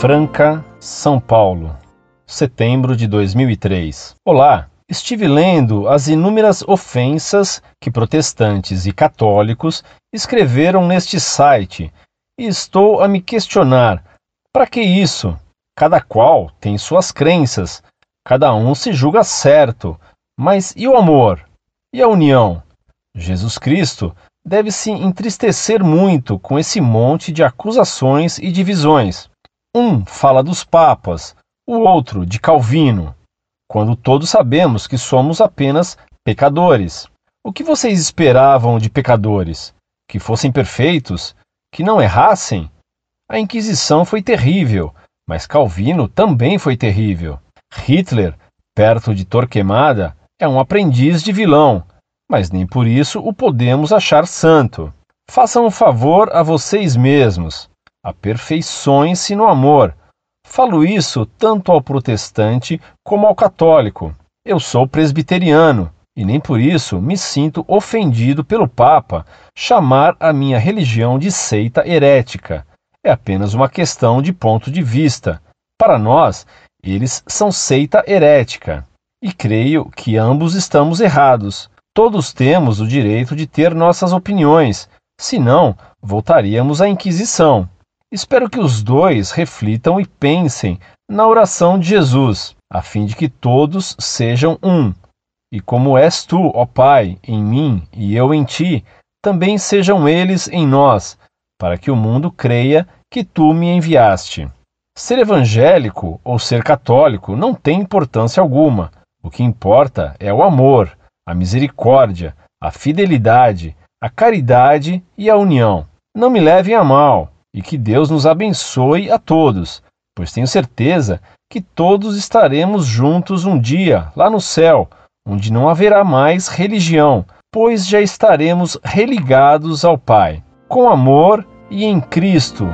Franca, São Paulo, setembro de 2003. Olá, estive lendo as inúmeras ofensas que protestantes e católicos escreveram neste site e estou a me questionar: para que isso? Cada qual tem suas crenças, cada um se julga certo, mas e o amor? E a união? Jesus Cristo deve se entristecer muito com esse monte de acusações e divisões. Um fala dos papas, o outro de Calvino, quando todos sabemos que somos apenas pecadores. O que vocês esperavam de pecadores? Que fossem perfeitos? Que não errassem? A Inquisição foi terrível, mas Calvino também foi terrível. Hitler, perto de Torquemada, é um aprendiz de vilão mas nem por isso o podemos achar santo. Façam um favor a vocês mesmos. Aperfeiçoem-se no amor. Falo isso tanto ao protestante como ao católico. Eu sou presbiteriano e nem por isso me sinto ofendido pelo Papa chamar a minha religião de seita herética. É apenas uma questão de ponto de vista. Para nós, eles são seita herética. E creio que ambos estamos errados. Todos temos o direito de ter nossas opiniões, senão voltaríamos à Inquisição. Espero que os dois reflitam e pensem na oração de Jesus, a fim de que todos sejam um. E como és tu, ó Pai, em mim e eu em ti, também sejam eles em nós, para que o mundo creia que tu me enviaste. Ser evangélico ou ser católico não tem importância alguma. O que importa é o amor a misericórdia, a fidelidade, a caridade e a união. Não me levem a mal e que Deus nos abençoe a todos, pois tenho certeza que todos estaremos juntos um dia lá no céu, onde não haverá mais religião, pois já estaremos religados ao Pai, com amor e em Cristo.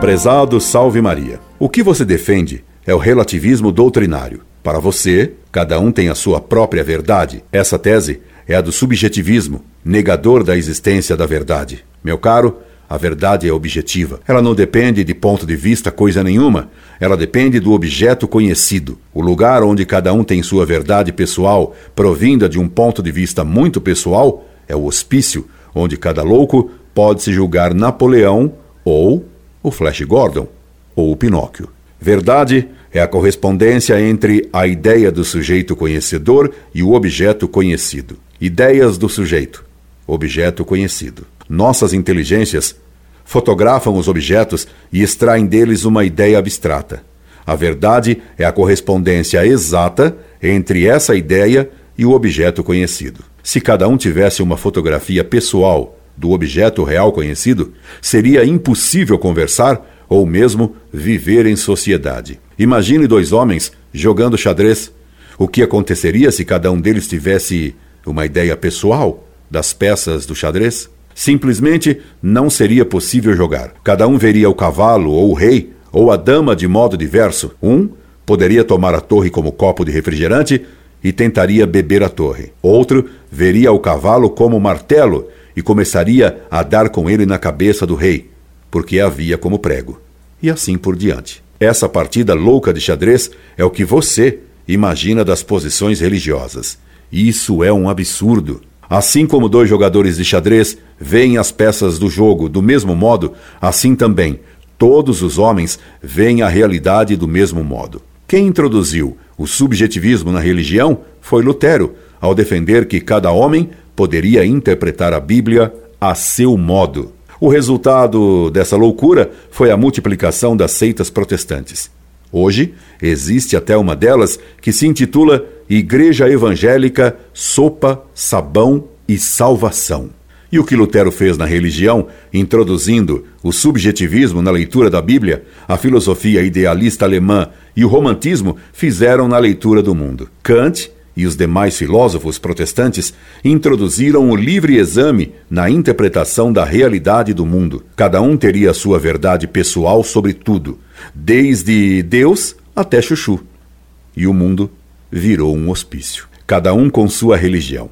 Prezado Salve Maria. O que você defende é o relativismo doutrinário. Para você, cada um tem a sua própria verdade. Essa tese é a do subjetivismo, negador da existência da verdade. Meu caro, a verdade é objetiva. Ela não depende de ponto de vista coisa nenhuma. Ela depende do objeto conhecido. O lugar onde cada um tem sua verdade pessoal, provinda de um ponto de vista muito pessoal, é o hospício, onde cada louco pode se julgar Napoleão ou o Flash Gordon ou o Pinóquio. Verdade é a correspondência entre a ideia do sujeito conhecedor e o objeto conhecido. Ideias do sujeito, objeto conhecido. Nossas inteligências fotografam os objetos e extraem deles uma ideia abstrata. A verdade é a correspondência exata entre essa ideia e o objeto conhecido. Se cada um tivesse uma fotografia pessoal do objeto real conhecido, seria impossível conversar ou mesmo viver em sociedade. Imagine dois homens jogando xadrez. O que aconteceria se cada um deles tivesse uma ideia pessoal das peças do xadrez? Simplesmente não seria possível jogar. Cada um veria o cavalo ou o rei ou a dama de modo diverso. Um poderia tomar a torre como copo de refrigerante e tentaria beber a torre. Outro veria o cavalo como martelo e começaria a dar com ele na cabeça do rei porque havia como prego. E assim por diante. Essa partida louca de xadrez é o que você imagina das posições religiosas. Isso é um absurdo. Assim como dois jogadores de xadrez veem as peças do jogo do mesmo modo, assim também todos os homens veem a realidade do mesmo modo. Quem introduziu o subjetivismo na religião foi Lutero, ao defender que cada homem poderia interpretar a Bíblia a seu modo. O resultado dessa loucura foi a multiplicação das seitas protestantes. Hoje, existe até uma delas que se intitula Igreja Evangélica Sopa, Sabão e Salvação. E o que Lutero fez na religião, introduzindo o subjetivismo na leitura da Bíblia, a filosofia idealista alemã e o romantismo fizeram na leitura do mundo. Kant e os demais filósofos protestantes introduziram o livre exame na interpretação da realidade do mundo. Cada um teria sua verdade pessoal sobre tudo, desde Deus até Chuchu. E o mundo virou um hospício. Cada um com sua religião,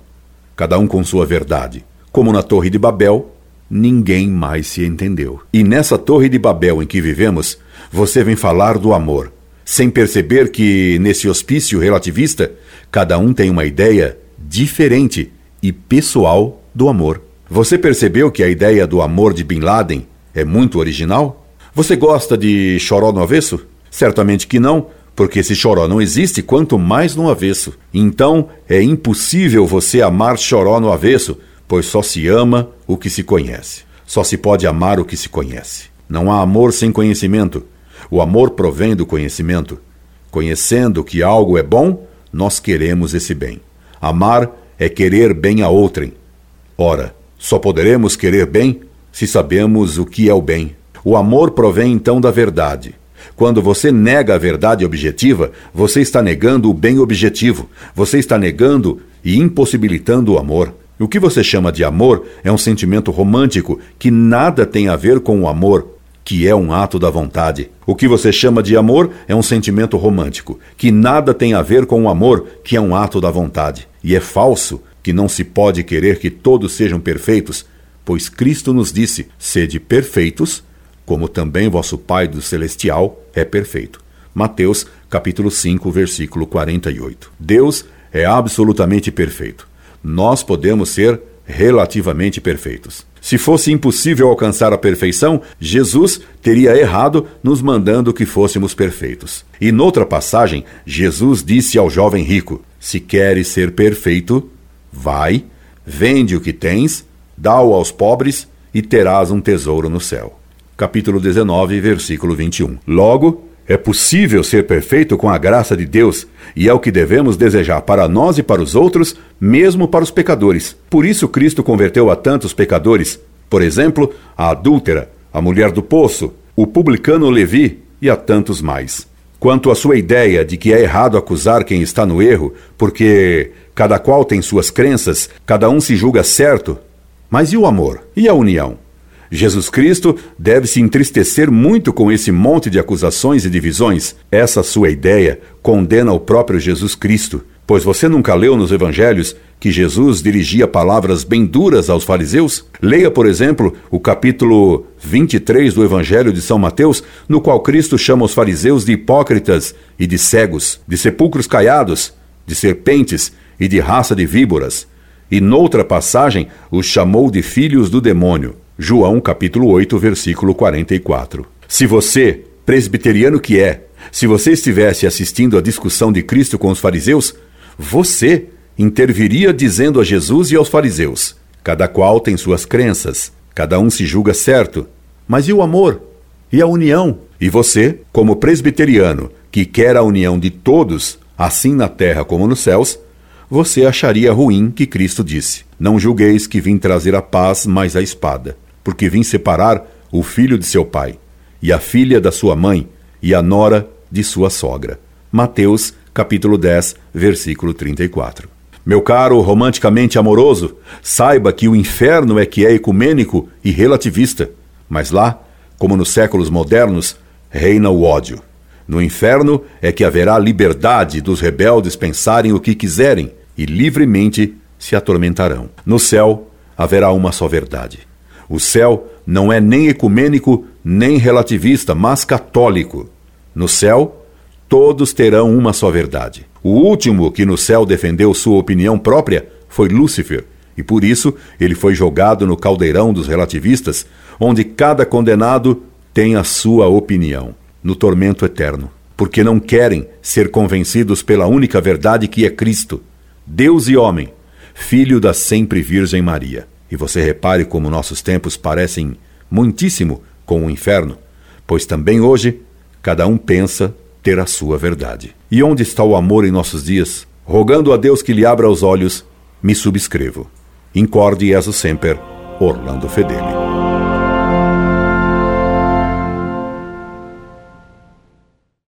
cada um com sua verdade. Como na Torre de Babel, ninguém mais se entendeu. E nessa torre de Babel em que vivemos, você vem falar do amor, sem perceber que, nesse hospício relativista, cada um tem uma ideia diferente e pessoal do amor. Você percebeu que a ideia do amor de Bin Laden é muito original? Você gosta de choró no avesso? Certamente que não, porque se choró não existe, quanto mais no avesso. Então é impossível você amar choró no avesso, pois só se ama o que se conhece. Só se pode amar o que se conhece. Não há amor sem conhecimento. O amor provém do conhecimento. Conhecendo que algo é bom, nós queremos esse bem. Amar é querer bem a outrem. Ora, só poderemos querer bem se sabemos o que é o bem. O amor provém então da verdade. Quando você nega a verdade objetiva, você está negando o bem objetivo. Você está negando e impossibilitando o amor. O que você chama de amor é um sentimento romântico que nada tem a ver com o amor, que é um ato da vontade. O que você chama de amor é um sentimento romântico, que nada tem a ver com o amor, que é um ato da vontade. E é falso que não se pode querer que todos sejam perfeitos, pois Cristo nos disse: sede perfeitos, como também vosso Pai do celestial é perfeito. Mateus, capítulo 5, versículo 48. Deus é absolutamente perfeito. Nós podemos ser relativamente perfeitos. Se fosse impossível alcançar a perfeição, Jesus teria errado nos mandando que fôssemos perfeitos. E noutra passagem, Jesus disse ao jovem rico: Se queres ser perfeito, vai, vende o que tens, dá-o aos pobres e terás um tesouro no céu capítulo 19, versículo 21. Logo, é possível ser perfeito com a graça de Deus, e é o que devemos desejar para nós e para os outros, mesmo para os pecadores. Por isso Cristo converteu a tantos pecadores, por exemplo, a adúltera, a mulher do poço, o publicano Levi e a tantos mais. Quanto à sua ideia de que é errado acusar quem está no erro, porque cada qual tem suas crenças, cada um se julga certo, mas e o amor? E a união? Jesus Cristo deve se entristecer muito com esse monte de acusações e divisões. Essa sua ideia condena o próprio Jesus Cristo, pois você nunca leu nos evangelhos que Jesus dirigia palavras bem duras aos fariseus? Leia, por exemplo, o capítulo 23 do Evangelho de São Mateus, no qual Cristo chama os fariseus de hipócritas e de cegos, de sepulcros caiados, de serpentes e de raça de víboras. E noutra passagem os chamou de filhos do demônio. João capítulo 8, versículo 44. Se você, presbiteriano que é, se você estivesse assistindo à discussão de Cristo com os fariseus, você interviria dizendo a Jesus e aos fariseus: Cada qual tem suas crenças, cada um se julga certo. Mas e o amor? E a união? E você, como presbiteriano, que quer a união de todos, assim na terra como nos céus, você acharia ruim que Cristo disse: Não julgueis que vim trazer a paz, mas a espada porque vim separar o filho de seu pai, e a filha da sua mãe, e a nora de sua sogra. Mateus, capítulo 10, versículo 34. Meu caro romanticamente amoroso, saiba que o inferno é que é ecumênico e relativista, mas lá, como nos séculos modernos, reina o ódio. No inferno é que haverá liberdade dos rebeldes pensarem o que quiserem e livremente se atormentarão. No céu haverá uma só verdade. O céu não é nem ecumênico nem relativista, mas católico. No céu, todos terão uma só verdade. O último que no céu defendeu sua opinião própria foi Lúcifer, e por isso ele foi jogado no caldeirão dos relativistas, onde cada condenado tem a sua opinião, no tormento eterno, porque não querem ser convencidos pela única verdade que é Cristo, Deus e homem, filho da sempre Virgem Maria. E você repare como nossos tempos parecem muitíssimo com o inferno, pois também hoje cada um pensa ter a sua verdade. E onde está o amor em nossos dias? Rogando a Deus que lhe abra os olhos, me subscrevo. Incorde Jesus Semper, Orlando Fedeli.